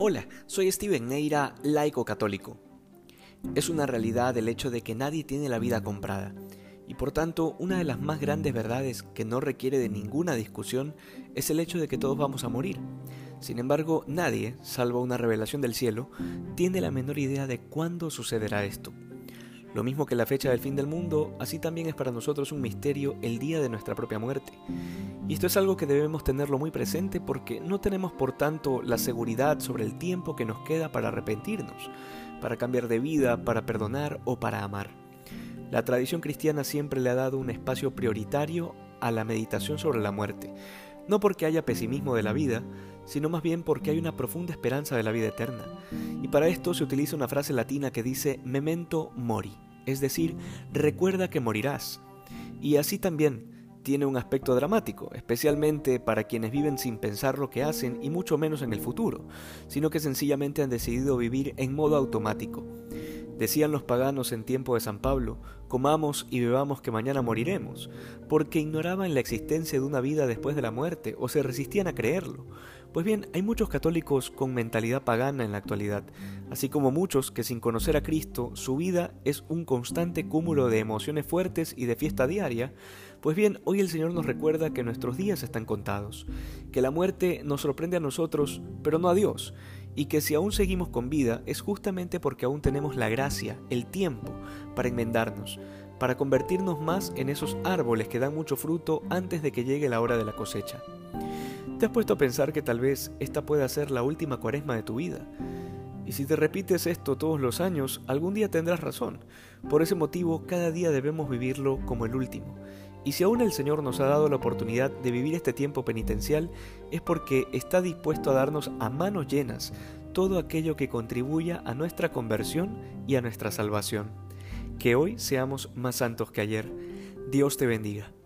Hola, soy Steven Neira, laico católico. Es una realidad el hecho de que nadie tiene la vida comprada, y por tanto una de las más grandes verdades que no requiere de ninguna discusión es el hecho de que todos vamos a morir. Sin embargo, nadie, salvo una revelación del cielo, tiene la menor idea de cuándo sucederá esto. Lo mismo que la fecha del fin del mundo, así también es para nosotros un misterio el día de nuestra propia muerte. Y esto es algo que debemos tenerlo muy presente porque no tenemos por tanto la seguridad sobre el tiempo que nos queda para arrepentirnos, para cambiar de vida, para perdonar o para amar. La tradición cristiana siempre le ha dado un espacio prioritario a la meditación sobre la muerte, no porque haya pesimismo de la vida, sino más bien porque hay una profunda esperanza de la vida eterna. Y para esto se utiliza una frase latina que dice memento mori, es decir, recuerda que morirás. Y así también tiene un aspecto dramático, especialmente para quienes viven sin pensar lo que hacen y mucho menos en el futuro, sino que sencillamente han decidido vivir en modo automático. Decían los paganos en tiempo de San Pablo, comamos y bebamos que mañana moriremos, porque ignoraban la existencia de una vida después de la muerte o se resistían a creerlo. Pues bien, hay muchos católicos con mentalidad pagana en la actualidad, así como muchos que sin conocer a Cristo su vida es un constante cúmulo de emociones fuertes y de fiesta diaria, pues bien, hoy el Señor nos recuerda que nuestros días están contados, que la muerte nos sorprende a nosotros, pero no a Dios, y que si aún seguimos con vida es justamente porque aún tenemos la gracia, el tiempo, para enmendarnos, para convertirnos más en esos árboles que dan mucho fruto antes de que llegue la hora de la cosecha. ¿Te has puesto a pensar que tal vez esta pueda ser la última cuaresma de tu vida? Y si te repites esto todos los años, algún día tendrás razón. Por ese motivo, cada día debemos vivirlo como el último. Y si aún el Señor nos ha dado la oportunidad de vivir este tiempo penitencial, es porque está dispuesto a darnos a manos llenas todo aquello que contribuya a nuestra conversión y a nuestra salvación. Que hoy seamos más santos que ayer. Dios te bendiga.